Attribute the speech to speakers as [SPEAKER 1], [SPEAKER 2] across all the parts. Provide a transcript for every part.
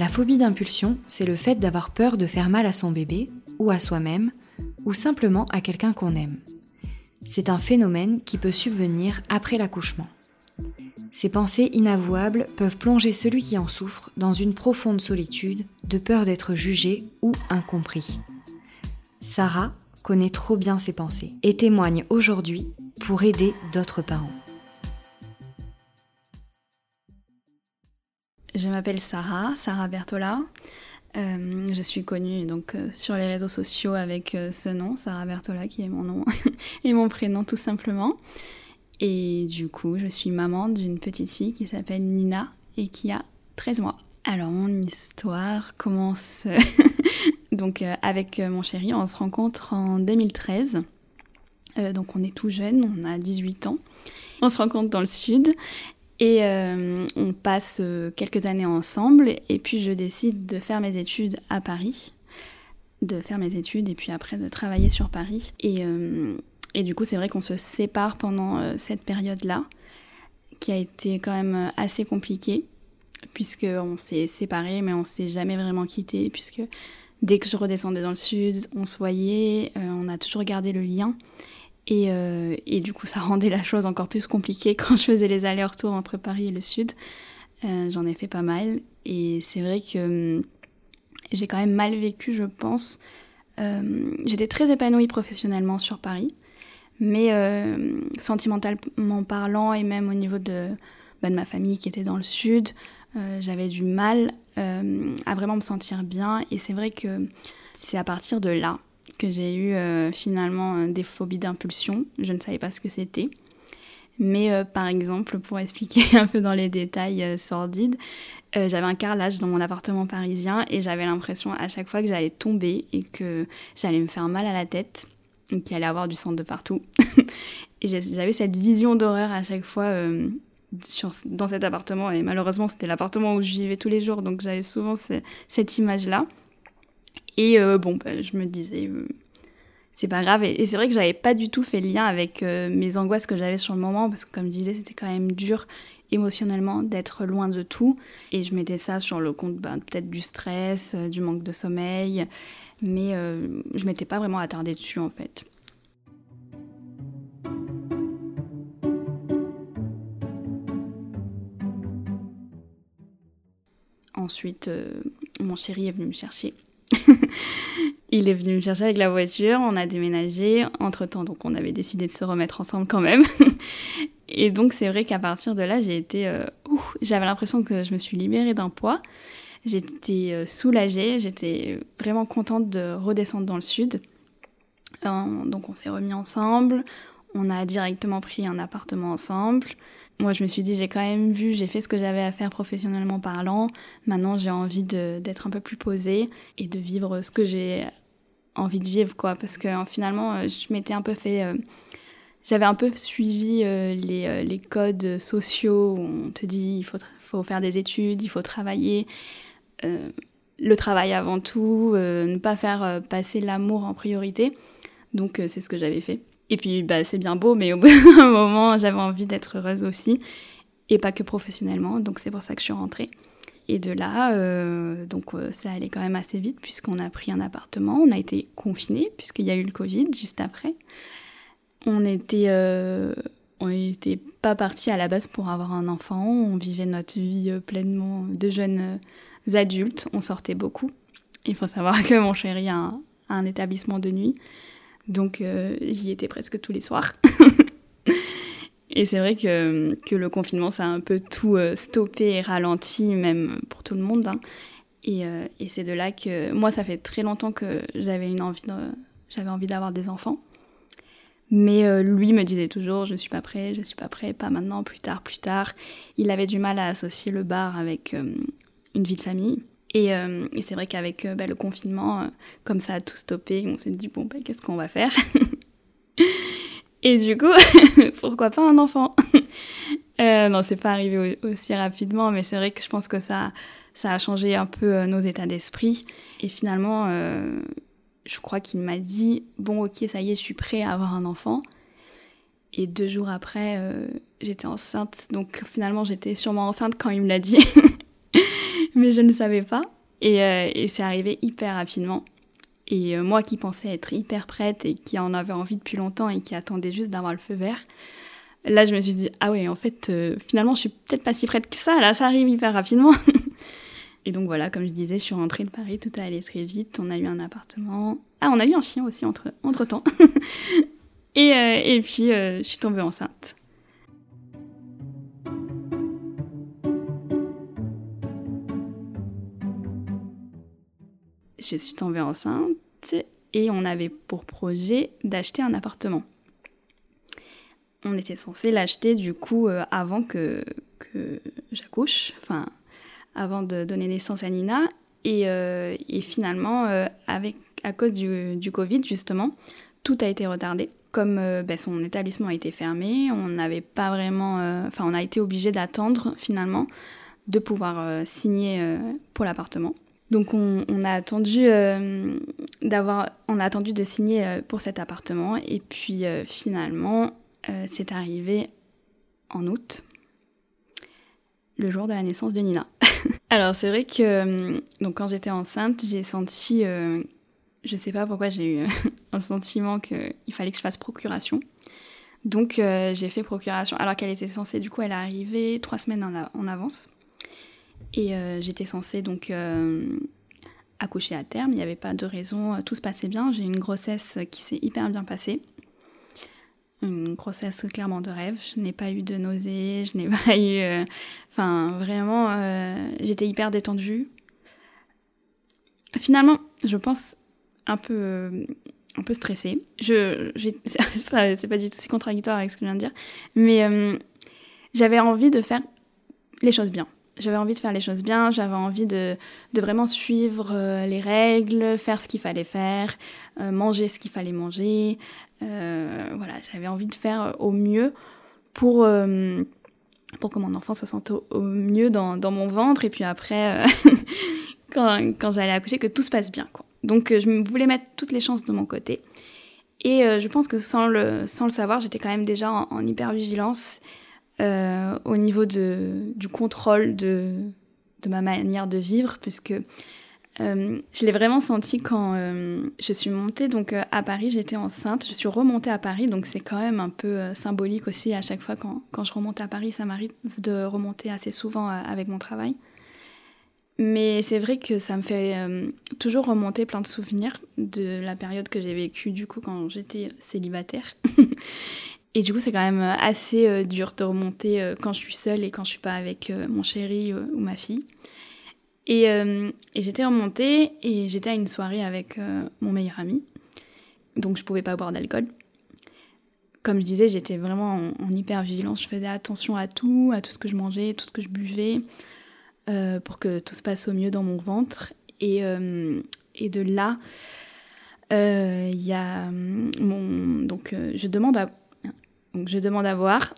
[SPEAKER 1] La phobie d'impulsion, c'est le fait d'avoir peur de faire mal à son bébé, ou à soi-même, ou simplement à quelqu'un qu'on aime. C'est un phénomène qui peut subvenir après l'accouchement. Ces pensées inavouables peuvent plonger celui qui en souffre dans une profonde solitude de peur d'être jugé ou incompris. Sarah connaît trop bien ses pensées et témoigne aujourd'hui pour aider d'autres parents.
[SPEAKER 2] Je m'appelle Sarah, Sarah Bertola. Euh, je suis connue donc euh, sur les réseaux sociaux avec euh, ce nom, Sarah Bertola, qui est mon nom et mon prénom tout simplement. Et du coup, je suis maman d'une petite fille qui s'appelle Nina et qui a 13 mois. Alors, mon histoire commence donc avec mon chéri. On se rencontre en 2013. donc, on est tout jeune, on a 18 ans. On se rencontre dans le sud et euh, on passe euh, quelques années ensemble et puis je décide de faire mes études à Paris, de faire mes études et puis après de travailler sur Paris. Et, euh, et du coup c'est vrai qu'on se sépare pendant cette période-là, qui a été quand même assez compliquée, puisqu'on s'est séparés mais on s'est jamais vraiment quitté, puisque dès que je redescendais dans le sud, on se voyait, on a toujours gardé le lien. Euh, et, du coup, ça rendait la chose encore plus compliquée quand je faisais les allers-retours entre Paris et le Sud. Euh, j'en ai fait pas mal. Et c'est vrai que hum, j'ai quand même mal vécu, je pense. Euh, j'étais très épanouie professionnellement sur Paris. Mais sentimentalement parlant, et même au niveau bah, de ma famille qui était dans le Sud, j'avais du mal à vraiment me sentir bien. Et c'est vrai que c'est à partir de là que j'ai eu euh, finalement euh, des phobies d'impulsion. Je ne savais pas ce que c'était. Mais euh, par exemple, pour expliquer un peu dans les détails sordides, j'avais un carrelage dans mon appartement parisien et j'avais l'impression à chaque fois que j'allais tomber et que j'allais me faire mal à la tête qu'il allait avoir du sang de partout. j'avais cette vision d'horreur à chaque fois dans cet appartement et malheureusement c'était l'appartement où je vivais tous les jours donc j'avais souvent cette image-là. Et euh, bon, bah, je me disais, euh, c'est pas grave. Et, c'est vrai que j'avais pas du tout fait le lien avec euh, mes angoisses que j'avais sur le moment, parce que comme je disais, c'était quand même dur émotionnellement d'être loin de tout. Et je mettais ça sur le compte bah, peut-être du stress, du manque de sommeil, mais je m'étais pas vraiment attardée dessus en fait. Ensuite, mon chéri est venu me chercher il est venu me chercher avec la voiture, on a déménagé. Entre-temps, donc on avait décidé de se remettre ensemble quand même. Et donc c'est vrai qu'à partir de là, j'ai été... Euh, j'avais l'impression que je me suis libérée d'un poids. J'étais euh, soulagée, j'étais vraiment contente de redescendre dans le sud. Euh, donc on s'est remis ensemble, on a directement pris un appartement ensemble. Moi, je me suis dit, j'ai quand même vu, j'ai fait ce que j'avais à faire professionnellement parlant. Maintenant, j'ai envie d'être un peu plus posée et de vivre ce que j'ai envie de vivre, quoi. Parce que finalement, euh, je m'étais un peu fait. Euh, j'avais un peu suivi euh, les, codes sociaux où on te dit il faut faire des études, il faut travailler. le travail avant tout, ne pas faire passer l'amour en priorité. Donc, c'est ce que j'avais fait. Et puis, bah, c'est bien beau, mais au bout d'un moment, j'avais envie d'être heureuse aussi, et pas que professionnellement. Donc, c'est pour ça que je suis rentrée. Et de là, euh, donc euh, ça allait quand même assez vite puisqu'on a pris un appartement, on a été confinés puisqu'il y a eu le Covid juste après. On était, euh, on n'était pas parti à la base pour avoir un enfant, on vivait notre vie pleinement de jeunes adultes, on sortait beaucoup. Il faut savoir que mon chéri a un établissement de nuit, donc euh, j'y étais presque tous les soirs. et c'est vrai que, que, le confinement, ça a un peu tout euh, stoppé et ralenti, même pour tout le monde. Hein. Et, euh, et c'est de là que moi, ça fait très longtemps que j'avais une envie, j'avais envie d'avoir des enfants. Mais lui me disait toujours, je suis pas prêt, je suis pas prêt, pas maintenant, plus tard, plus tard. Il avait du mal à associer le bar avec une vie de famille. Et, c'est vrai qu'avec bah, le confinement, comme ça a tout stoppé, on s'est dit bon, bah, qu'est-ce qu'on va faire? Et du coup, pourquoi pas un enfant? Euh, Non, c'est pas arrivé aussi rapidement, mais c'est vrai que je pense que ça, ça a changé un peu euh, nos états d'esprit. Et finalement, euh, je crois qu'il m'a dit Bon, ok, ça y est, je suis prêt à avoir un enfant. Et deux jours après, euh, j'étais enceinte. Donc finalement, j'étais sûrement enceinte quand il me l'a dit. mais je ne savais pas. Et, et c'est arrivé hyper rapidement. Et euh, moi qui pensais être hyper prête et qui en avait envie depuis longtemps et qui attendait juste d'avoir le feu vert, là je me suis dit, ah ouais, en fait, euh, finalement je suis peut-être pas si prête que ça, là ça arrive hyper rapidement. et donc voilà, comme je disais, je suis rentrée de Paris, tout a allé très vite, on a eu un appartement. Ah, on a eu un chien aussi entre, entre temps. et, euh, et puis je suis tombée enceinte. Je suis tombée enceinte et on avait pour projet d'acheter un appartement. On était censé l'acheter du coup euh, avant que, que j'accouche, enfin avant de donner naissance à Nina. Et, euh, finalement, euh, avec, à cause du, du, Covid justement, tout a été retardé. Comme ben, son établissement a été fermé, on n'avait pas vraiment, enfin on a été obligé d'attendre finalement de pouvoir signer pour l'appartement. Donc on, a attendu euh, on a attendu de signer euh, pour cet appartement et puis euh, finalement c'est arrivé en août, le jour de la naissance de Nina. Alors c'est vrai que quand j'étais enceinte j'ai senti, je sais pas pourquoi j'ai eu un sentiment qu'il fallait que je fasse procuration. Donc j'ai fait procuration alors qu'elle était censée, du coup elle est arrivée trois semaines en avance. Et euh, j'étais censée donc euh, accoucher à terme, il n'y avait pas de raison, euh, tout se passait bien. J'ai eu une grossesse qui s'est hyper bien passée. Une grossesse clairement de rêve. Je n'ai pas eu de nausées, je n'ai pas eu. Enfin, vraiment, j'étais hyper détendue. Finalement, je pense un peu un peu stressée. Je, c'est pas du tout si contradictoire avec ce que je viens de dire, mais j'avais envie de faire les choses bien j'avais envie de faire les choses bien, j'avais envie de, vraiment suivre euh, les règles, faire ce qu'il fallait faire, euh, manger ce qu'il fallait manger. Euh, voilà, j'avais envie de faire au mieux pour, pour que mon enfant se sente au, mieux dans, mon ventre et puis après, quand, j'allais accoucher, que tout se passe bien. Donc je voulais mettre toutes les chances de mon côté. Et je pense que sans le, sans le savoir, j'étais quand même déjà en, en hyper vigilance euh, au niveau de, du contrôle de, de, ma manière de vivre, puisque euh, je l'ai vraiment senti quand euh, je suis montée donc à Paris, j'étais enceinte, je suis remontée à Paris, donc c'est quand même un peu symbolique aussi à chaque fois quand, quand je remonte à Paris, ça m'arrive de remonter assez souvent avec mon travail. Mais c'est vrai que ça me fait toujours remonter plein de souvenirs de la période que j'ai vécue du coup quand j'étais célibataire. Et du coup, c'est quand même euh, assez euh, dur de remonter euh, quand je suis seule et quand je suis pas avec mon chéri ou ma fille. Et, et j'étais remontée et j'étais à une soirée avec mon meilleur ami. Donc je pouvais pas boire d'alcool. Comme je disais, j'étais vraiment en, hyper vigilance. Je faisais attention à tout, à tout ce que je mangeais, tout ce que je buvais, pour que tout se passe au mieux dans mon ventre. Et, et de là, il y a mon. Donc je demande à donc je demande à voir.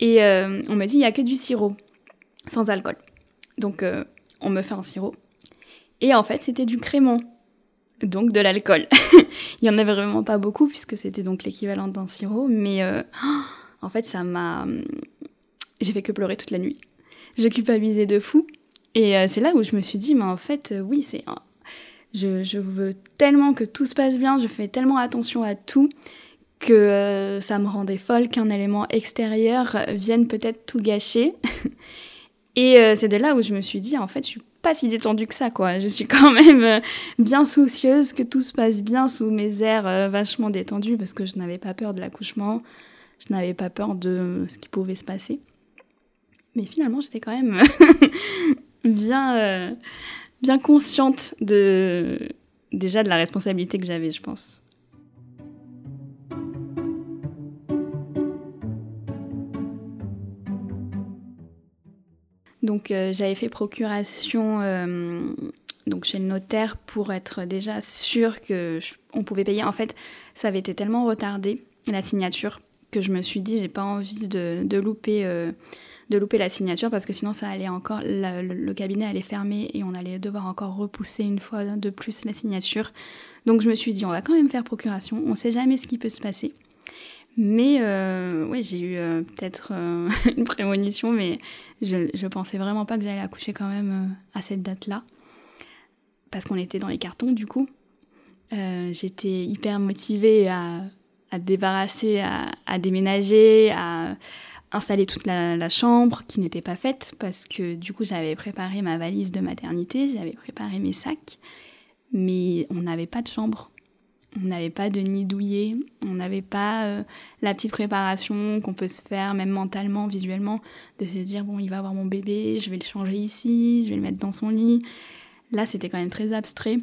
[SPEAKER 2] Et euh, on me dit, il n'y a que du sirop, sans alcool. Donc euh, on me fait un sirop. Et en fait, c'était du crémant, donc de l'alcool. il n'y en avait vraiment pas beaucoup, puisque c'était donc l'équivalent d'un sirop. Mais euh, en fait, ça m'a... J'ai fait que pleurer toute la nuit. Je culpabilisais de fou. Et c'est là où je me suis dit, mais en fait, oui, c'est... Je, je veux tellement que tout se passe bien, je fais tellement attention à tout que euh, ça me rendait folle qu'un élément extérieur vienne peut-être tout gâcher. Et euh, c'est de là où je me suis dit, en fait, je suis pas si détendue que ça, quoi. Je suis quand même euh, bien soucieuse que tout se passe bien sous mes airs vachement détendus parce que je n'avais pas peur de l'accouchement, je n'avais pas peur de ce qui pouvait se passer. Mais finalement, j'étais quand même bien, bien consciente de déjà de la responsabilité que j'avais, je pense. Donc euh, j'avais fait procuration euh, chez le notaire pour être déjà sûr que on pouvait payer. En fait, ça avait été tellement retardé la signature que je me suis dit j'ai pas envie de, louper euh, de louper la signature parce que sinon ça allait encore le, cabinet allait fermer et on allait devoir encore repousser une fois de plus la signature. Donc je me suis dit on va quand même faire procuration, on sait jamais ce qui peut se passer. Mais euh, ouais, j'ai eu euh, peut-être une prémonition, mais je, je pensais vraiment pas que j'allais accoucher quand même à cette date-là parce qu'on était dans les cartons du coup. Euh, j'étais hyper motivée à débarrasser, à, déménager, à installer toute la, chambre qui n'était pas faite parce que du coup j'avais préparé ma valise de maternité, j'avais préparé mes sacs, mais on n'avait pas de chambre. On n'avait pas de nid douillet, on n'avait pas euh, la petite préparation qu'on peut se faire, même mentalement, visuellement, de se dire bon, il va avoir mon bébé, je vais le changer ici, je vais le mettre dans son lit. Là, c'était quand même très abstrait.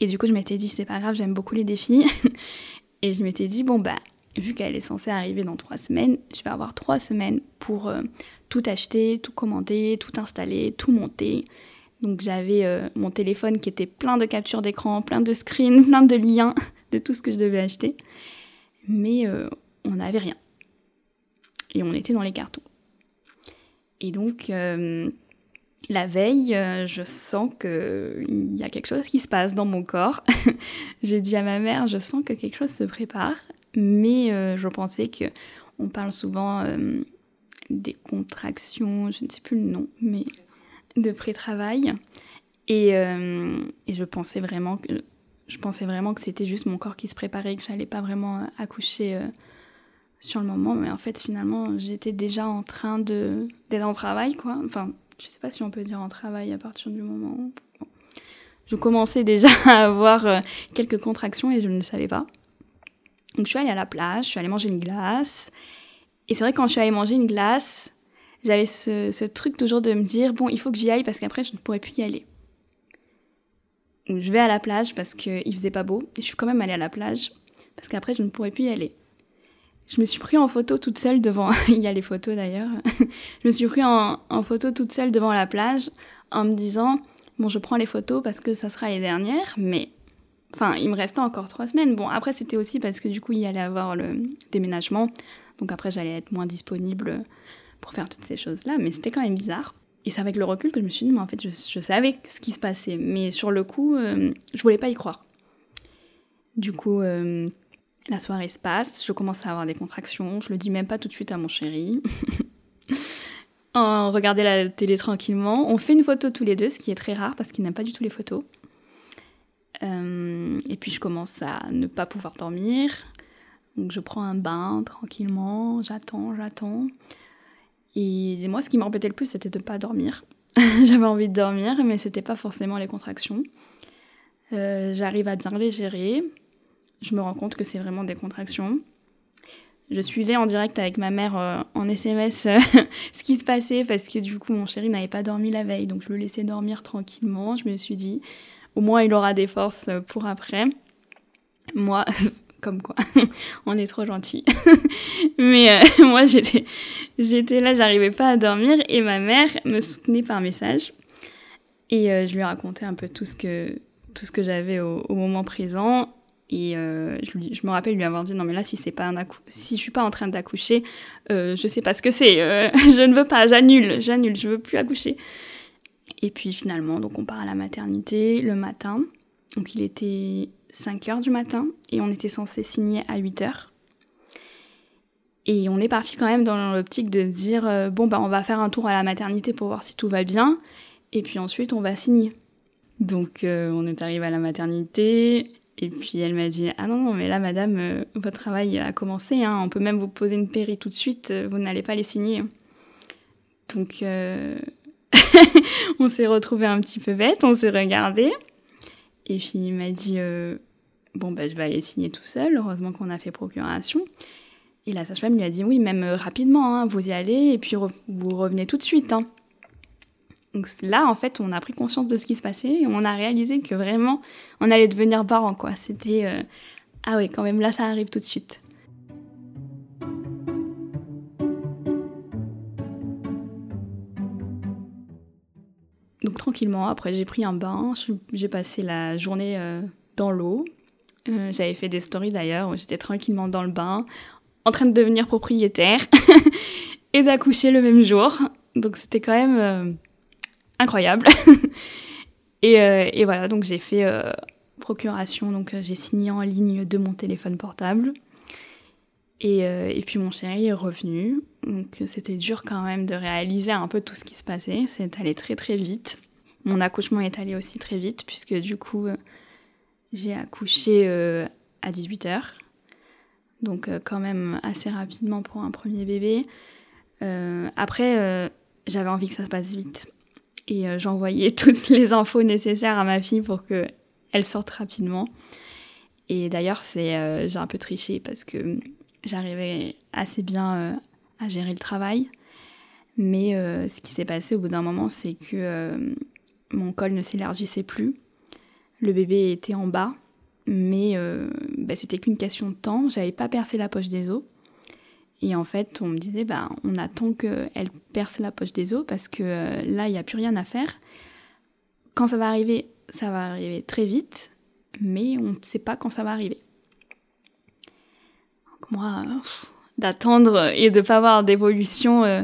[SPEAKER 2] Et du coup, je m'étais dit, c'est pas grave, j'aime beaucoup les défis. et je m'étais dit, bon, bah, vu qu'elle est censée arriver dans trois semaines, je vais avoir trois semaines pour euh, tout acheter, tout commander, tout installer, tout monter. Donc j'avais euh, mon téléphone qui était plein de captures d'écran, plein de screens, plein de liens de tout ce que je devais acheter. Mais euh, on n'avait rien. Et on était dans les cartons. Et donc, la veille, euh, je sens qu'il y a quelque chose qui se passe dans mon corps. J'ai dit à ma mère, je sens que quelque chose se prépare, mais euh, je pensais que on parle souvent euh, des contractions, je ne sais plus le nom, mais de pré-travail. Et, je pensais vraiment que je pensais vraiment que c'était juste mon corps qui se préparait, que j'allais pas vraiment accoucher sur le moment, mais en fait finalement j'étais déjà en train de d'être en travail quoi. Enfin je sais pas si on peut dire en travail à partir du moment où je commençais déjà à avoir euh, quelques contractions et je ne le savais pas. Donc je suis allée à la plage, je suis allée manger une glace. Et c'est vrai quand je suis allée manger une glace, j'avais ce, truc toujours de me dire, bon, il faut que j'y aille parce qu'après je ne pourrais plus y aller. Je vais à la plage parce qu'il faisait pas beau. Et je suis quand même allée à la plage parce qu'après je ne pourrais plus y aller je me suis pris en photo toute seule devant. Il y a les photos d'ailleurs. je me suis pris en, photo toute seule devant la plage en me disant bon, je prends les photos parce que ça sera les dernières, mais enfin, il me restait encore trois semaines. Bon, après, c'était aussi parce que du coup, il y allait avoir le déménagement. Donc après, j'allais être moins disponible pour faire toutes ces choses-là, mais c'était quand même bizarre. Et c'est avec le recul que je me suis dit, mais en fait, je, savais ce qui se passait. Mais sur le coup, euh, je voulais pas y croire. Du coup, euh, la soirée se passe, je commence à avoir des contractions, je le dis même pas tout de suite à mon chéri. on regardait la télé tranquillement, on fait une photo tous les deux, ce qui est très rare parce qu'il n'aime pas du tout les photos. Euh, et puis je commence à ne pas pouvoir dormir. Donc je prends un bain tranquillement, j'attends, j'attends. Et moi, ce qui m'embêtait le plus, c'était de ne pas dormir. J'avais envie de dormir, mais c'était pas forcément les contractions. Euh, j'arrive à bien les gérer je me rends compte que c'est vraiment des contractions. Je suivais en direct avec ma mère euh, en SMS ce qui se passait parce que du coup mon chéri n'avait pas dormi la veille, donc je le laissais dormir tranquillement. Je me suis dit, au moins il aura des forces pour après. Moi, comme quoi, on est trop gentil. Mais moi j'étais, j'étais là, j'arrivais pas à dormir et ma mère me soutenait par message. Et je lui racontais un peu tout ce que, tout ce que j'avais au, moment présent et euh, je, me rappelle lui avoir dit non mais là si c'est pas un si je suis pas en train d'accoucher, euh, je sais pas ce que c'est. Euh, je ne veux pas, j'annule, j'annule, je veux plus accoucher. Et puis finalement donc on part à la maternité le matin. Donc il était 5 heures du matin et on était censé signer à 8 heures. Et on est parti quand même dans l'optique de dire euh, bon bah on va faire un tour à la maternité pour voir si tout va bien et puis ensuite on va signer. Donc on est arrivé à la maternité, et puis elle m'a dit Ah non, non, mais là, madame, euh, votre travail a commencé. Hein. on peut même vous poser une péri tout de suite. Euh, vous n'allez pas les signer. Donc, euh, on s'est retrouvés un petit peu bêtes. On s'est regardé. Et puis il m'a dit Bon, bah, je vais aller signer tout seul. Heureusement qu'on a fait procuration. Et la sage-femme lui a dit Oui, même rapidement, hein, vous y allez. Et puis vous revenez tout de suite. Hein. Donc là, en fait, on a pris conscience de ce qui se passait et on a réalisé que vraiment, on allait devenir parents, quoi. C'était euh, ah oui, quand même là, ça arrive tout de suite. Donc tranquillement, après j'ai pris un bain, j'ai passé la journée dans l'eau. J'avais fait des stories d'ailleurs j'étais tranquillement dans le bain, en train de devenir propriétaire et d'accoucher le même jour. Donc c'était quand même incroyable. et, et, voilà, donc j'ai fait procuration, donc j'ai signé en ligne de mon téléphone portable. Et, euh, et, puis mon chéri est revenu. Donc c'était dur quand même de réaliser un peu tout ce qui se passait. C'est allé très très vite. Mon accouchement est allé aussi très vite puisque du coup euh, j'ai accouché euh, à 18h. Donc quand même assez rapidement pour un premier bébé. après j'avais envie que ça se passe vite. Et j'envoyais toutes les infos nécessaires à ma fille pour qu'elle sorte rapidement. Et d'ailleurs c'est j'ai un peu triché parce que j'arrivais assez bien euh, à gérer le travail. Mais euh, ce qui s'est passé au bout d'un moment, c'est que euh, mon col ne s'élargissait plus. Le bébé était en bas, mais bah, c'était qu'une question de temps. J'avais pas percé la poche des os. Et en fait, on me disait, bah, on attend qu'elle perce la poche des os parce que là, il n'y a plus rien à faire. Quand ça va arriver, ça va arriver très vite, mais on ne sait pas quand ça va arriver moi, d'attendre et de pas avoir d'évolution, euh,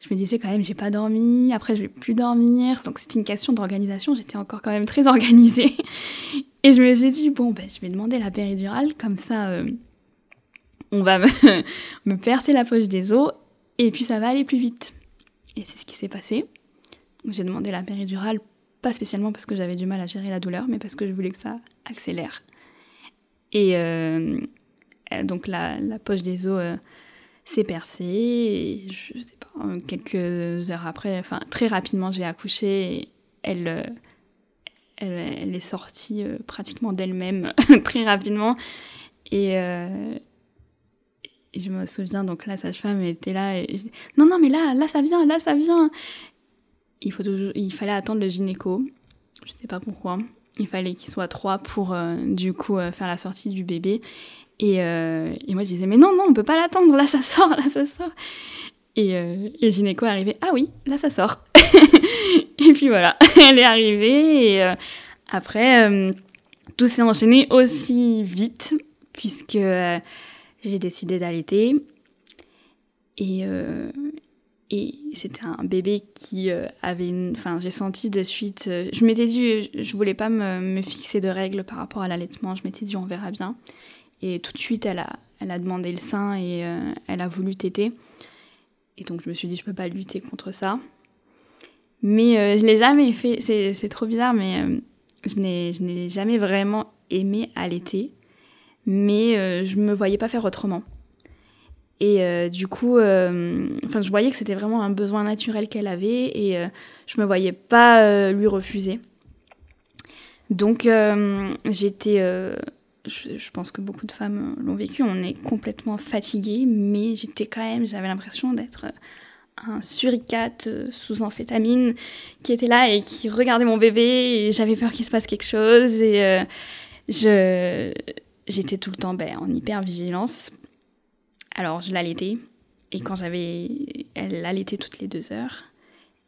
[SPEAKER 2] je me disais quand même, j'ai pas dormi, après je vais plus dormir. Donc c'était une question d'organisation, j'étais encore quand même très organisée. Et je me suis dit, bon, ben, je vais demander la péridurale, comme ça, euh, on va me, percer la poche des os, et puis ça va aller plus vite. Et c'est ce qui s'est passé. J'ai demandé la péridurale, pas spécialement parce que j'avais du mal à gérer la douleur, mais parce que je voulais que ça accélère. Et, euh, donc la, poche des os euh, s'est percée je sais pas, quelques heures après, enfin très rapidement j'ai accouché elle, euh, elle, est sortie pratiquement d'elle-même très rapidement. Et, je me souviens donc la sage-femme était là non non mais là là ça vient là ça vient! Il faut il fallait attendre le gynéco. Je sais pas pourquoi. Il fallait qu'il soit trois pour du coup faire la sortie du bébé et, euh, et, moi, je disais, mais non, non, on peut pas l'attendre, là, ça sort, là, ça sort. Et, euh, et Gynéco est arrivé, ah oui, là, ça sort. et puis voilà, elle est arrivée. Et euh, après, euh, tout s'est enchaîné aussi vite, puisque j'ai décidé d'allaiter. Et, et c'était un bébé qui avait une. Enfin, j'ai senti de suite. je m'étais dit, je voulais pas me, me fixer de règles par rapport à l'allaitement. Je m'étais dit, on verra bien. Et tout de suite, elle a, elle a demandé le sein et euh, elle a voulu téter. Et donc, je me suis dit, je peux pas lutter contre ça. Mais euh, je l'ai jamais fait. C'est trop bizarre, mais euh, je n'ai jamais vraiment aimé allaiter. Mais je me voyais pas faire autrement. Et du coup, je voyais que c'était vraiment un besoin naturel qu'elle avait et je me voyais pas lui refuser. Donc, j'étais je, pense que beaucoup de femmes l'ont vécu, on est complètement fatigué, mais j'étais quand même, j'avais l'impression d'être un suricate euh, sous amphétamine qui était là et qui regardait mon bébé et j'avais peur qu'il se passe quelque chose et euh, j'étais tout le temps ben, en hyper vigilance. Alors je l'allaitais et quand j'avais elle l'allaitait toutes les deux heures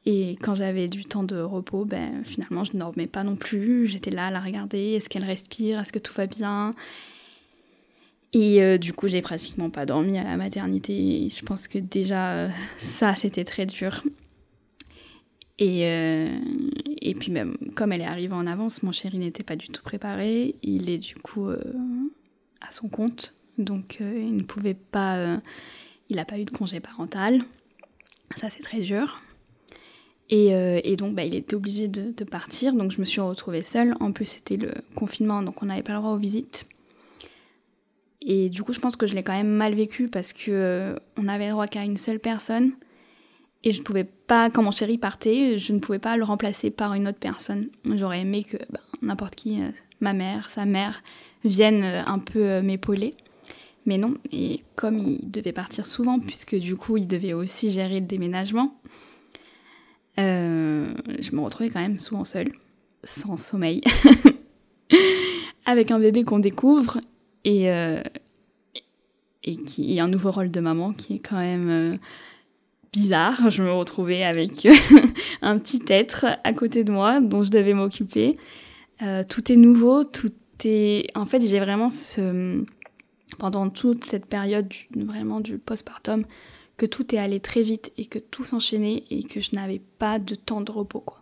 [SPEAKER 2] et quand j'avais du temps de repos, ben, finalement, je ne dormais pas non plus. J'étais là à la regarder. Est-ce qu'elle respire? Est-ce que tout va bien? Et euh, du coup, j'ai pratiquement pas dormi à la maternité. Je pense que déjà, euh, ça, c'était très dur. Et, euh, et puis même, comme elle est arrivée en avance, mon chéri n'était pas du tout préparé. Il est du coup à son compte. Donc, il ne pouvait pas... il n'a pas eu de congé parental. Ça, c'est très dur. Euh, et, donc, bah, il était obligé de, partir, donc je me suis retrouvée seule. En plus, c'était le confinement, donc on n'avait pas le droit aux visites. Et du coup, je pense que je l'ai quand même mal vécu parce que euh, on avait le droit qu'à une seule personne. Et je ne pouvais pas, quand mon chéri partait, je ne pouvais pas le remplacer par une autre personne. J'aurais aimé que bah, n'importe qui, euh, ma mère, sa mère, viennent un peu m'épauler. Mais non, et comme il devait partir souvent, puisque du coup, il devait aussi gérer le déménagement, euh, je me retrouvais quand même souvent seule, sans sommeil, avec un bébé qu'on découvre et, euh, et qui a un nouveau rôle de maman qui est quand même euh, bizarre. Je me retrouvais avec un petit être à côté de moi dont je devais m'occuper. Tout est nouveau, tout est... En fait, j'ai vraiment ce... Pendant toute cette période vraiment du postpartum, que tout est allé très vite et que tout s'enchaînait et que je n'avais pas de temps de repos, quoi.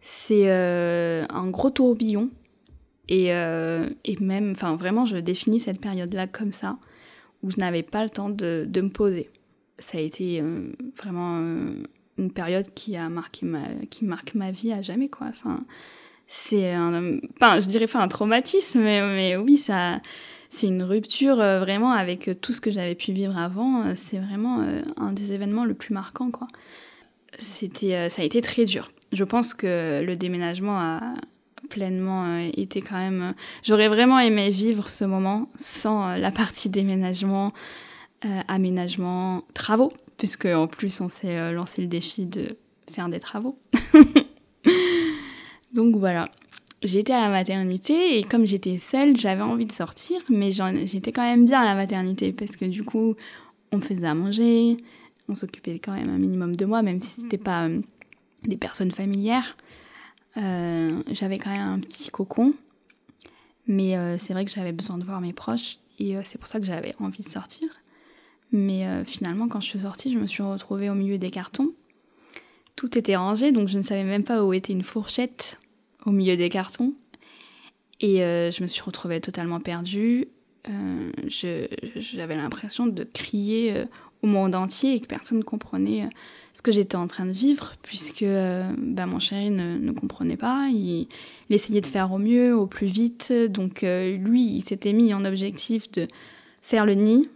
[SPEAKER 2] C'est euh, un gros tourbillon et, euh, et même, enfin vraiment, je définis cette période-là comme ça, où je n'avais pas le temps de, de me poser. Ça a été euh, vraiment une période qui a marqué ma, qui marque ma vie à jamais, quoi. Enfin, c'est un, enfin, je dirais pas un traumatisme, mais, oui, ça, c'est une rupture vraiment avec tout ce que j'avais pu vivre avant. C'est vraiment un des événements le plus marquants, quoi. C'était, ça a été très dur. Je pense que le déménagement a, pleinement euh, été quand même. Euh, j'aurais vraiment aimé vivre ce moment sans euh, la partie déménagement, aménagement, travaux, puisque en plus on s'est lancé le défi de faire des travaux. Donc voilà. J'étais à la maternité et comme j'étais seule, j'avais envie de sortir, mais j'étais quand même bien à la maternité parce que du coup, on me faisait à manger, on s'occupait quand même un minimum de moi, même si c'était pas des personnes familières. Euh, j'avais quand même un petit cocon, mais euh, c'est vrai que j'avais besoin de voir mes proches et euh, c'est pour ça que j'avais envie de sortir. Mais finalement, quand je suis sortie, je me suis retrouvée au milieu des cartons. Tout était rangé, donc je ne savais même pas où était une fourchette au milieu des cartons. Et je me suis retrouvée totalement perdue. J'avais l'impression de crier au monde entier et que personne ne comprenait ce que j'étais en train de vivre, puisque euh, bah, mon chéri ne, comprenait pas. Il, essayait de faire au mieux, au plus vite. Donc euh, lui, il s'était mis en objectif de faire le nid,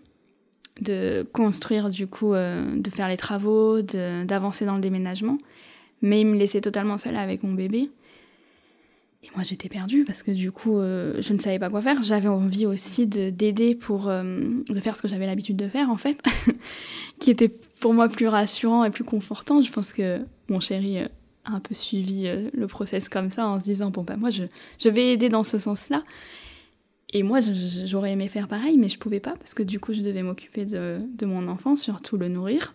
[SPEAKER 2] de construire du coup, euh, de faire les travaux, d'avancer dans le déménagement. Mais il me laissait totalement seule avec mon bébé. Et moi j'étais perdue parce que du coup je ne savais pas quoi faire. J'avais envie aussi d'aider pour de faire ce que j'avais l'habitude de faire en fait, qui était pour moi plus rassurant et plus confortant. Je pense que mon chéri euh, a un peu suivi euh, le process comme ça en se disant bon bah moi je, je vais aider dans ce sens-là. Et moi j'aurais aimé faire pareil mais je pouvais pas parce que du coup je devais m'occuper de, de, mon enfant, surtout le nourrir.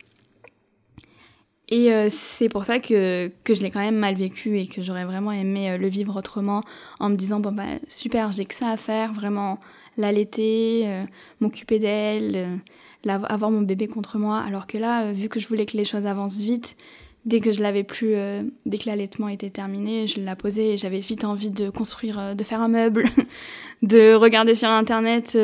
[SPEAKER 2] Et euh, c'est pour ça que, que je l'ai quand même mal vécu et que j'aurais vraiment aimé le vivre autrement en me disant bon bah super j'ai que ça à faire vraiment l'allaiter, m'occuper d'elle avoir mon bébé contre moi. Alors que là, euh, vu que je voulais que les choses avancent vite, dès que je l'avais plus, euh, dès que l'allaitement était terminé, je la posais et j'avais vite envie de construire, euh, de faire un meuble, de regarder sur internet,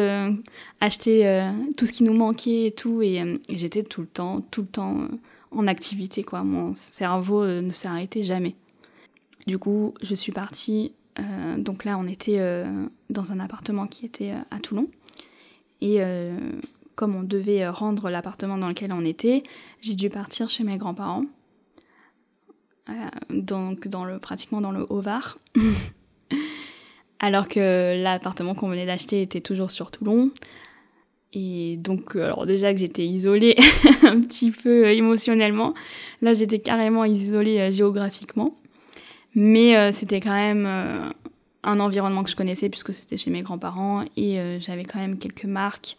[SPEAKER 2] acheter tout ce qui nous manquait et tout. Et, et j'étais tout le temps, tout le temps en activité, quoi. Mon cerveau ne s'est arrêté jamais. Du coup, je suis partie. donc là, on était dans un appartement qui était à Toulon. Et comme on devait euh, rendre l'appartement dans lequel on était, j'ai dû partir chez mes grands-parents. Euh, donc dans le, pratiquement dans le Haut-Var. alors que l'appartement qu'on venait d'acheter était toujours sur Toulon. Et donc, euh, alors déjà que j'étais isolée un petit peu émotionnellement, là j'étais carrément isolée géographiquement. Mais c'était quand même un environnement que je connaissais puisque c'était chez mes grands-parents et j'avais quand même quelques marques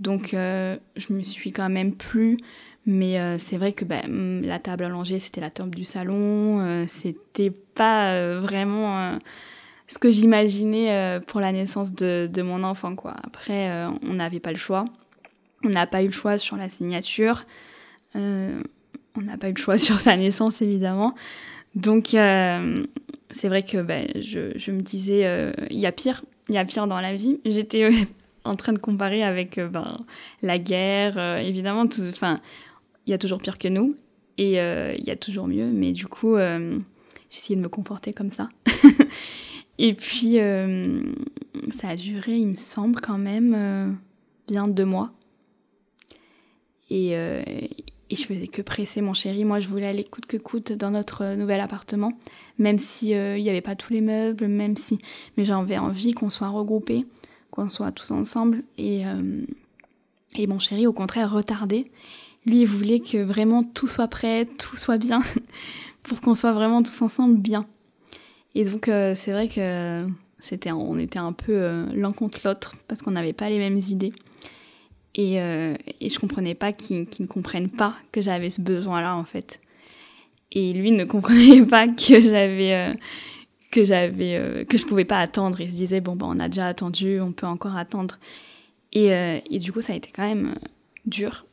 [SPEAKER 2] donc euh, je me suis quand même plu. Mais euh, c'est vrai que bah, la table allongée, c'était la table du salon. Euh, c'était pas vraiment ce que j'imaginais pour la naissance de, mon enfant. Quoi. Après, on n'avait pas le choix. On n'a pas eu le choix sur la signature. on n'a pas eu le choix sur sa naissance, évidemment. Donc, c'est vrai que bah, je, me disais, il y a pire, il y a pire dans la vie. J'étais en train de comparer avec euh, ben, la guerre, euh, évidemment, enfin, il y a toujours pire que nous et euh, il y a toujours mieux, mais du coup, j'ai de me comporter comme ça. et puis, ça a duré, il me semble, quand même bien deux mois. Et, et je faisais que presser mon chéri. Moi, je voulais aller coûte que coûte dans notre nouvel appartement, même si il n'y avait pas tous les meubles, même si, mais j'avais envie qu'on soit regroupés qu'on soit tous ensemble. Et, euh, et mon chéri, au contraire, retardé. Lui, il voulait que vraiment tout soit prêt, tout soit bien, pour qu'on soit vraiment tous ensemble bien. Et donc, euh, c'est vrai que C'était, on était un peu l'un contre l'autre parce qu'on n'avait pas les mêmes idées. Et, et je comprenais pas qu'ils ne comprennent pas que j'avais ce besoin-là, en fait. Et lui ne comprenait pas que j'avais que j'avais euh, que je pouvais pas attendre. Il se disait bon ben on a déjà attendu, on peut encore attendre. Et, euh, et du coup ça a été quand même euh, dur.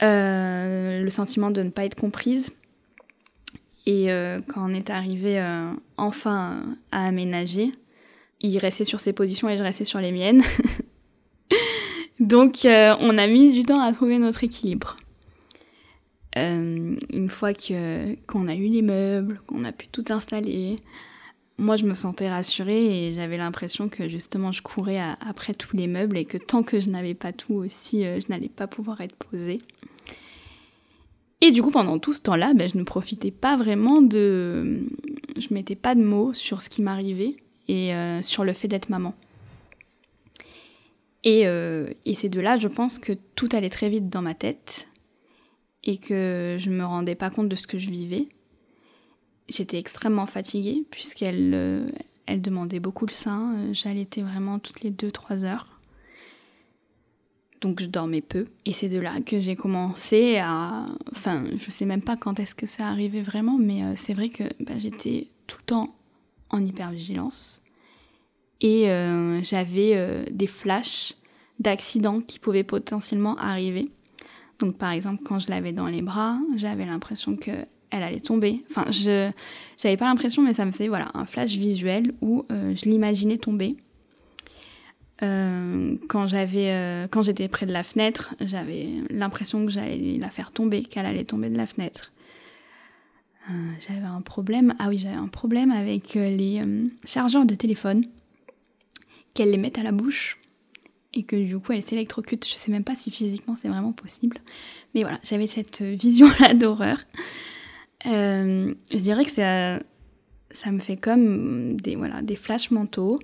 [SPEAKER 2] le sentiment de ne pas être comprise. Et quand on est arrivé enfin à aménager, il restait sur ses positions et je restais sur les miennes. Donc on a mis du temps à trouver notre équilibre. Euh, une fois qu'on a eu les meubles, qu'on a pu tout installer, moi je me sentais rassurée et j'avais l'impression que justement je courais après tous les meubles et que tant que je n'avais pas tout aussi, euh, je n'allais pas pouvoir être posée. Et du coup, pendant tout ce temps-là, ben, je ne profitais pas vraiment de. Je mettais pas de mots sur ce qui m'arrivait et euh, sur le fait d'être maman. Et, et c'est de là, je pense, que tout allait très vite dans ma tête et que je me rendais pas compte de ce que je vivais. J'étais extrêmement fatiguée puisqu'elle euh, elle demandait beaucoup le sein. J'allaitais vraiment toutes les 2-3 heures. Donc je dormais peu. Et c'est de là que j'ai commencé à... Enfin, je sais même pas quand est-ce que ça arrivait vraiment, mais euh, c'est vrai que bah, j'étais tout le temps en hypervigilance. Et euh, j'avais des flashs d'accidents qui pouvaient potentiellement arriver. Donc par exemple, quand je l'avais dans les bras, j'avais l'impression que elle allait tomber. Enfin, je j'avais pas l'impression, mais ça me faisait voilà un flash visuel où euh, je l'imaginais tomber. Euh, quand j'avais euh, quand j'étais près de la fenêtre, j'avais l'impression que j'allais la faire tomber, qu'elle allait tomber de la fenêtre. j'avais un problème. Ah oui, j'avais un problème avec les chargeurs de téléphone qu'elle les mette à la bouche et que du coup elle s'électrocute. Je sais même pas si physiquement c'est vraiment possible. Mais voilà, j'avais cette vision-là d'horreur. Euh, je dirais que ça, ça me fait comme des, voilà, des flashs mentaux.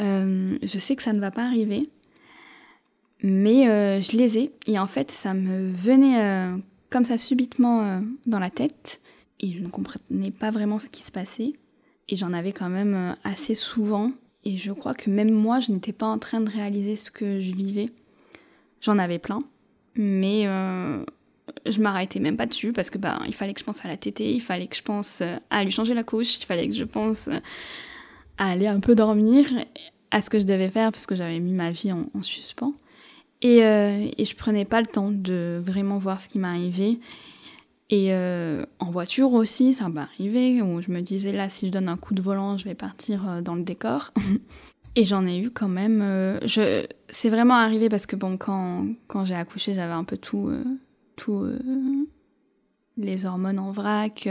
[SPEAKER 2] Euh, je sais que ça ne va pas arriver, mais euh, je les ai. Et en fait, ça me venait comme ça subitement dans la tête. Et je ne comprenais pas vraiment ce qui se passait. Et j'en avais quand même assez souvent et je crois que même moi, je n'étais pas en train de réaliser ce que je vivais. J'en avais plein, mais euh, je m'arrêtais même pas dessus parce que bah, il fallait que je pense à la tétée, il fallait que je pense euh, à lui changer la couche, il fallait que je pense euh, aller un peu dormir, à ce que je devais faire parce que j'avais mis ma vie en, suspens. Et, et je prenais pas le temps de vraiment voir ce qui m'arrivait. Et euh, en voiture aussi, ça m'est arrivé, où je me disais là, si je donne un coup de volant, je vais partir euh, dans le décor. Et j'en ai eu quand même. Euh. C'est vraiment arrivé parce que bon, quand, quand j'ai accouché, j'avais un peu tout, tout les hormones en vrac.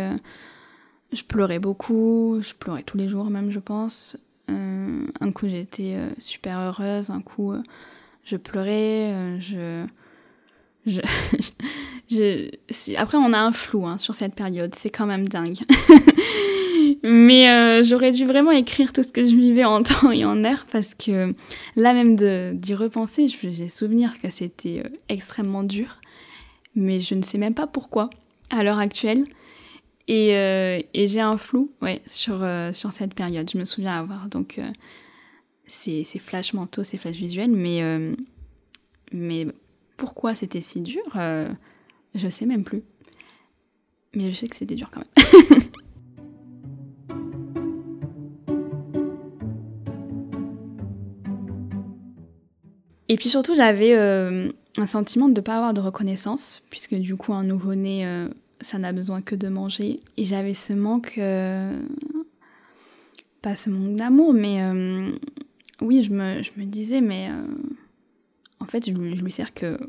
[SPEAKER 2] Je pleurais beaucoup, je pleurais tous les jours même, je pense. un coup, j'étais super heureuse, un coup, je pleurais, je je, après, on a un flou hein, sur cette période, c'est quand même dingue. Mais euh, j'aurais dû vraiment écrire tout ce que je vivais en temps et en heure parce que là même d'y repenser, j'ai souvenir que c'était euh, extrêmement dur. Mais je ne sais même pas pourquoi à l'heure actuelle. Et, euh, et j'ai un flou ouais, sur, sur cette période. Je me souviens avoir donc ces, ces flashs mentaux, ces flashs visuels, mais, mais pourquoi c'était si dur, euh, je sais même plus. Mais je sais que c'était dur quand même. Et puis surtout, j'avais euh, un sentiment de ne pas avoir de reconnaissance, puisque du coup, un nouveau-né, euh, ça n'a besoin que de manger. Et j'avais ce manque, pas ce manque d'amour, mais oui, je me, je me, disais, mais en fait, je, lui sers que,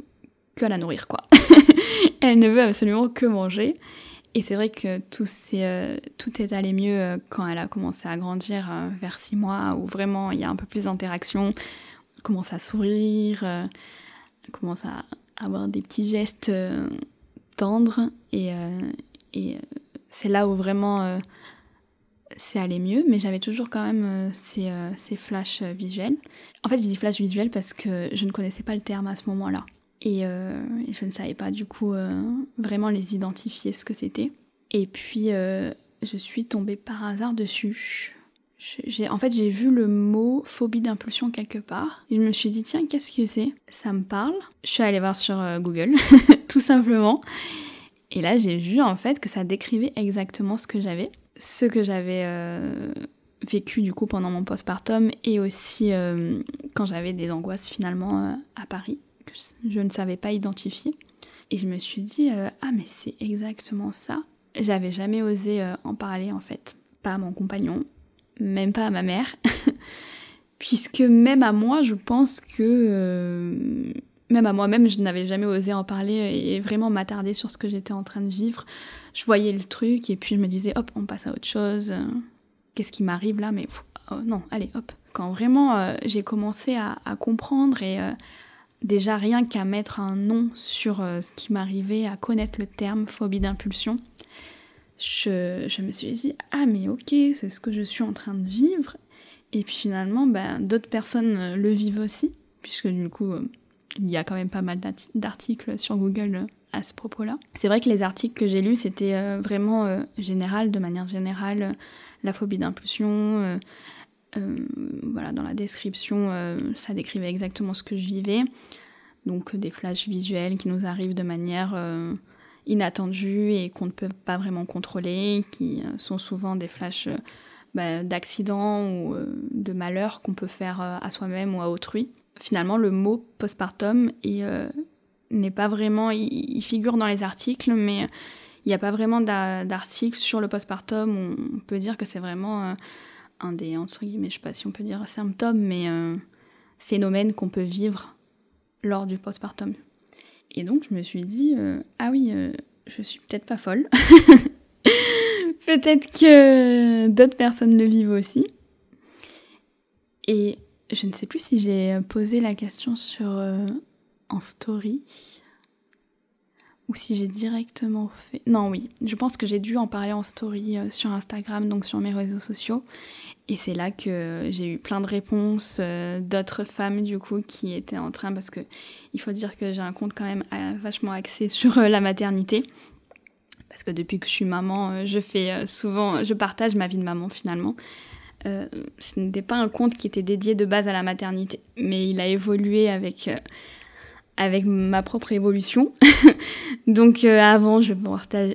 [SPEAKER 2] que à la nourrir, quoi. Elle ne veut absolument que manger. Et c'est vrai que tout, est, euh, tout est allé mieux euh, quand elle a commencé à grandir euh, vers six mois, où vraiment il y a un peu plus d'interaction. Commence à sourire, commence à avoir des petits gestes tendres. Et, et c'est là où vraiment c'est allé mieux, mais j'avais toujours quand même euh, ces, euh, ces, flashs euh, visuels. En fait, je dis flash visuels parce que je ne connaissais pas le terme à ce moment-là. Et, je ne savais pas du coup vraiment les identifier ce que c'était. Et puis, je suis tombée par hasard dessus. en fait, j'ai vu le mot phobie d'impulsion quelque part. Et je me suis dit, tiens, qu'est-ce que c'est? Ça me parle. Je suis allée voir sur euh, Google, tout simplement. Et là, j'ai vu en fait que ça décrivait exactement ce que j'avais. Ce que j'avais euh, vécu du coup pendant mon postpartum et aussi euh, quand j'avais des angoisses finalement à Paris, que je ne savais pas identifier. Et je me suis dit, ah mais c'est exactement ça. J'avais jamais osé en parler en fait. Pas à mon compagnon, même pas à ma mère, puisque même à moi, je pense que, euh, même à moi-même, je n'avais jamais osé en parler et vraiment m'attarder sur ce que j'étais en train de vivre. Je voyais le truc et puis je me disais, hop, on passe à autre chose. Qu'est-ce qui m'arrive là? Mais oh, non, allez, hop. Quand vraiment euh, j'ai commencé à, comprendre et euh, déjà rien qu'à mettre un nom sur ce qui m'arrivait, à connaître le terme phobie d'impulsion, je, me suis dit, ah mais ok, c'est ce que je suis en train de vivre. Et puis finalement, ben, d'autres personnes euh, le vivent aussi, puisque du coup, euh, il y a quand même pas mal d'articles sur Google euh, à ce propos-là. C'est vrai que les articles que j'ai lus, c'était vraiment général, de manière générale, la phobie d'impulsion. voilà, dans la description, ça décrivait exactement ce que je vivais. Donc des flashs visuels qui nous arrivent de manière inattendus et qu'on ne peut pas vraiment contrôler, qui euh, sont souvent des flashs euh, bah, d'accidents ou euh, de malheurs qu'on peut faire à soi-même ou à autrui. Finalement, le mot postpartum n'est pas vraiment, il, figure dans les articles, mais il n'y a pas vraiment d'article sur le postpartum on peut dire que c'est vraiment un des, entre guillemets, je sais pas si on peut dire symptômes, mais un phénomène qu'on peut vivre lors du postpartum. Et donc je me suis dit, euh, ah oui, euh, je suis peut-être pas folle. peut-être que d'autres personnes le vivent aussi. Et je ne sais plus si j'ai posé la question sur euh, en story ou si j'ai directement fait. Non, oui, je pense que j'ai dû en parler en story sur Instagram, donc sur mes réseaux sociaux. Et c'est là que j'ai eu plein de réponses euh, d'autres femmes du coup qui étaient en train parce que il faut dire que j'ai un compte quand même euh, vachement axé sur euh, la maternité parce que depuis que je suis maman, je fais souvent, je partage ma vie de maman finalement. Ce n'était pas un compte qui était dédié de base à la maternité, mais il a évolué avec avec ma propre évolution. Donc euh, avant, je,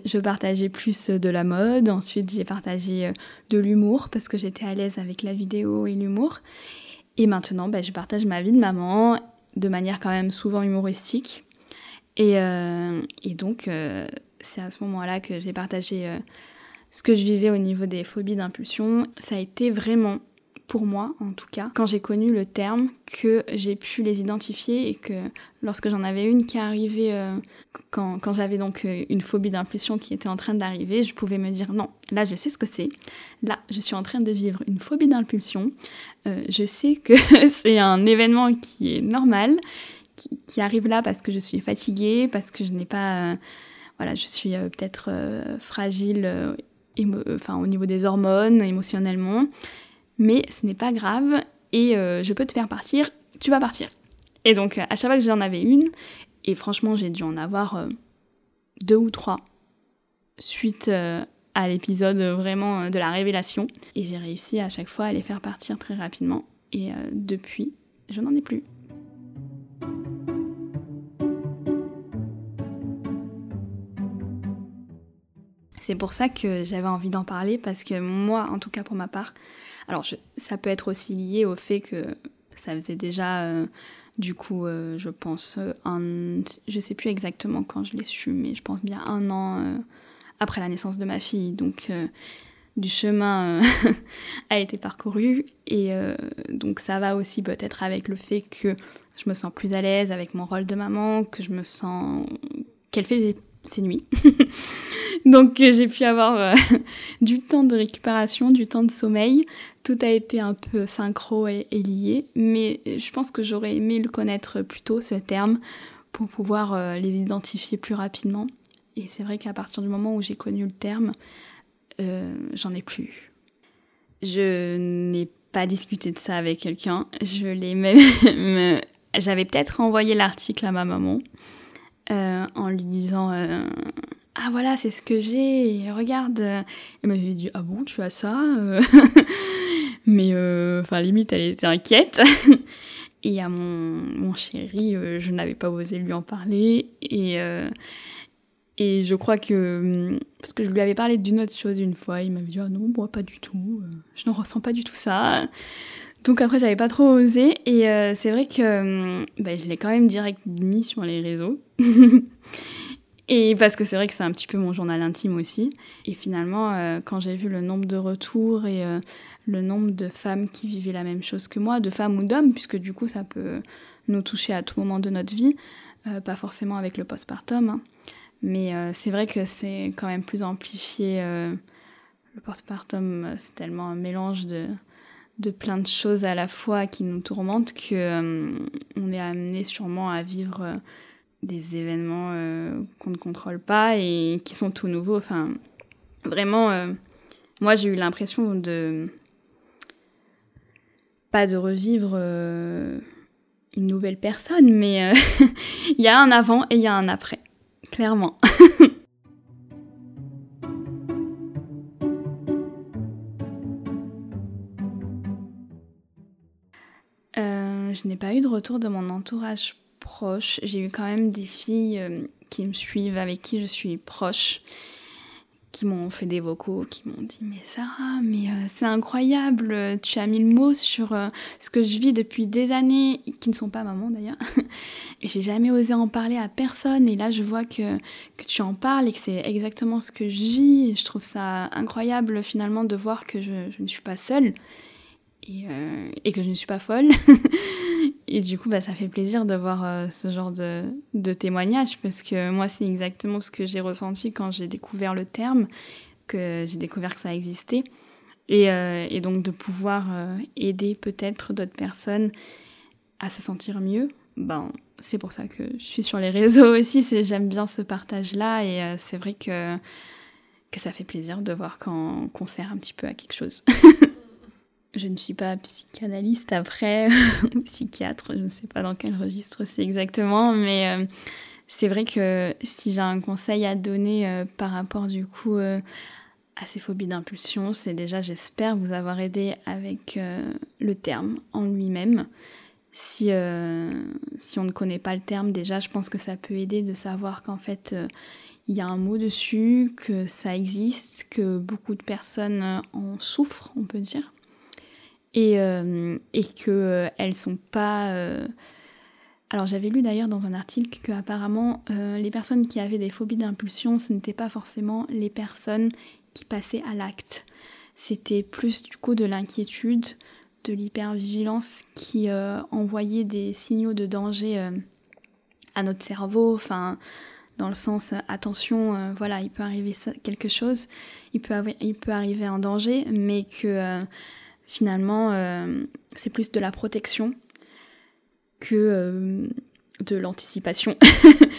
[SPEAKER 2] je, partageais plus de la mode, ensuite j'ai partagé euh, de l'humour parce que j'étais à l'aise avec la vidéo et l'humour. Et maintenant, bah, je partage ma vie de maman de manière quand même souvent humoristique. Et, euh, et donc, c'est à ce moment-là que j'ai partagé ce que je vivais au niveau des phobies d'impulsion. Ça a été vraiment pour moi en tout cas, quand j'ai connu le terme, que j'ai pu les identifier et que lorsque j'en avais une qui arrivait, euh, quand, quand j'avais donc euh, une phobie d'impulsion qui était en train d'arriver, je pouvais me dire non, là je sais ce que c'est, là je suis en train de vivre une phobie d'impulsion, euh, je sais que c'est un événement qui est normal, qui, qui, arrive là parce que je suis fatiguée, parce que je n'ai pas... voilà, je suis peut-être fragile enfin, au niveau des hormones, émotionnellement mais ce n'est pas grave et euh, je peux te faire partir, tu vas partir. Et donc à chaque fois que j'en avais une, et franchement j'ai dû en avoir euh, deux ou trois suite euh, à l'épisode vraiment de la révélation, et j'ai réussi à chaque fois à les faire partir très rapidement, et depuis je n'en ai plus. C'est pour ça que j'avais envie d'en parler parce que moi, en tout cas pour ma part, alors, ça peut être aussi lié au fait que ça faisait déjà, euh, du coup, euh, je pense, un, je sais plus exactement quand je l'ai su, mais je pense bien un an euh, après la naissance de ma fille. Donc, du chemin a été parcouru. Et donc, ça va aussi peut-être avec le fait que je me sens plus à l'aise avec mon rôle de maman, que je me sens qu'elle fait ses nuits. Donc euh, j'ai pu avoir euh, du temps de récupération, du temps de sommeil. Tout a été un peu synchro et, lié, mais je pense que j'aurais aimé le connaître plus tôt, ce terme, pour pouvoir euh, les identifier plus rapidement. Et c'est vrai qu'à partir du moment où j'ai connu le terme, j'en ai plus. Je n'ai pas discuté de ça avec quelqu'un. Je l'ai même. J'avais peut-être envoyé l'article à ma maman en lui disant ah voilà, c'est ce que j'ai, regarde. Elle m'avait dit, ah bon, tu as ça Mais enfin, limite, elle était inquiète. Et à mon, mon chéri, je n'avais pas osé lui en parler. Et, et je crois que. Parce que je lui avais parlé d'une autre chose une fois, il m'avait dit Ah non, moi pas du tout, je ne ressens pas du tout ça. Donc après, j'avais pas trop osé. Et euh, c'est vrai que euh, bah, je l'ai quand même direct mis sur les réseaux. et parce que c'est vrai que c'est un petit peu mon journal intime aussi. Et finalement, euh, quand j'ai vu le nombre de retours et le nombre de femmes qui vivaient la même chose que moi, de femmes ou d'hommes, puisque du coup, ça peut nous toucher à tout moment de notre vie, pas forcément avec le postpartum. Hein. Mais c'est vrai que c'est quand même plus amplifié. le postpartum, c'est tellement un mélange de de plein de choses à la fois qui nous tourmentent que euh, on est amené sûrement à vivre euh, des événements euh, qu'on ne contrôle pas et qui sont tout nouveaux. Enfin, vraiment, moi j'ai eu l'impression de pas de revivre une nouvelle personne, mais il y a un avant et il y a un après, clairement. je n'ai pas eu de retour de mon entourage proche. J'ai eu quand même des filles euh, qui me suivent, avec qui je suis proche, qui m'ont fait des vocaux, qui m'ont dit Mais Sarah, mais euh, c'est incroyable, tu as mis le mot sur euh, ce que je vis depuis des années, qui ne sont pas maman d'ailleurs. et j'ai jamais osé en parler à personne. Et là, je vois que, que tu en parles et que c'est exactement ce que je vis. je trouve ça incroyable finalement de voir que je ne suis pas seule. Et, et, que je ne suis pas folle. Et du coup, bah, ça fait plaisir de voir euh, ce genre de, de témoignage parce que moi, c'est exactement ce que j'ai ressenti quand j'ai découvert le terme, que j'ai découvert que ça existait. Et, euh, donc de pouvoir euh, aider peut-être d'autres personnes à se sentir mieux, ben, c'est pour ça que je suis sur les réseaux aussi. J'aime bien ce partage-là et c'est vrai que, que ça fait plaisir de voir qu'on sert un petit peu à quelque chose. Je ne suis pas psychanalyste après, ou psychiatre, je ne sais pas dans quel registre c'est exactement, mais euh, c'est vrai que si j'ai un conseil à donner euh, par rapport du coup euh, à ces phobies d'impulsion, c'est déjà j'espère vous avoir aidé avec le terme en lui-même. Si, si on ne connaît pas le terme, déjà je pense que ça peut aider de savoir qu'en fait il y a un mot dessus, que ça existe, que beaucoup de personnes en souffrent, on peut dire et, euh, et qu'elles euh, sont pas... Euh, alors j'avais lu d'ailleurs dans un article que apparemment les personnes qui avaient des phobies d'impulsion, ce n'étaient pas forcément les personnes qui passaient à l'acte. C'était plus du coup de l'inquiétude, de l'hypervigilance qui envoyait des signaux de danger à notre cerveau, enfin dans le sens attention, voilà, il peut arriver quelque chose, il peut, il peut arriver un danger, mais que finalement, euh, c'est plus de la protection que euh, de l'anticipation.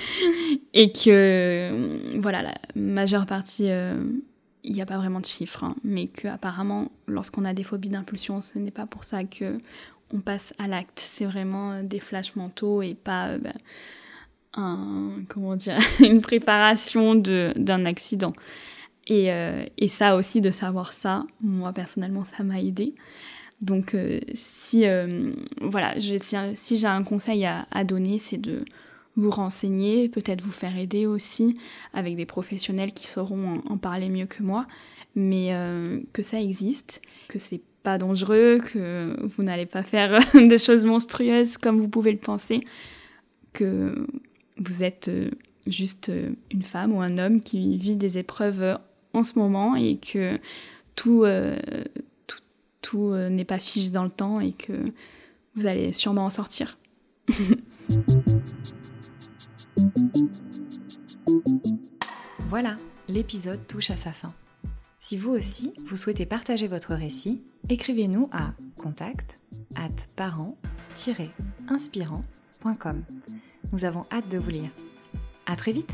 [SPEAKER 2] et que, euh, voilà, la majeure partie, il n'y a pas vraiment de chiffres, hein, mais qu'apparemment, lorsqu'on a des phobies d'impulsion, ce n'est pas pour ça que on passe à l'acte. C'est vraiment des flashs mentaux et pas un, comment dire, une préparation d'un accident. Euh, et, ça aussi, de savoir ça, moi personnellement, ça m'a aidé. Donc, euh, si, euh, voilà, si, j'ai un conseil à, donner, c'est de vous renseigner, peut-être vous faire aider aussi avec des professionnels qui sauront en, parler mieux que moi, mais que ça existe, que c'est pas dangereux, que vous n'allez pas faire des choses monstrueuses comme vous pouvez le penser, que vous êtes juste une femme ou un homme qui vit des épreuves en ce moment et que tout, euh, tout, euh, n'est pas fiche dans le temps et que vous allez sûrement en sortir.
[SPEAKER 1] voilà, l'épisode touche à sa fin. Si vous aussi, vous souhaitez partager votre récit, écrivez-nous à contact at parent-inspirant.com. Nous avons hâte de vous lire. À très vite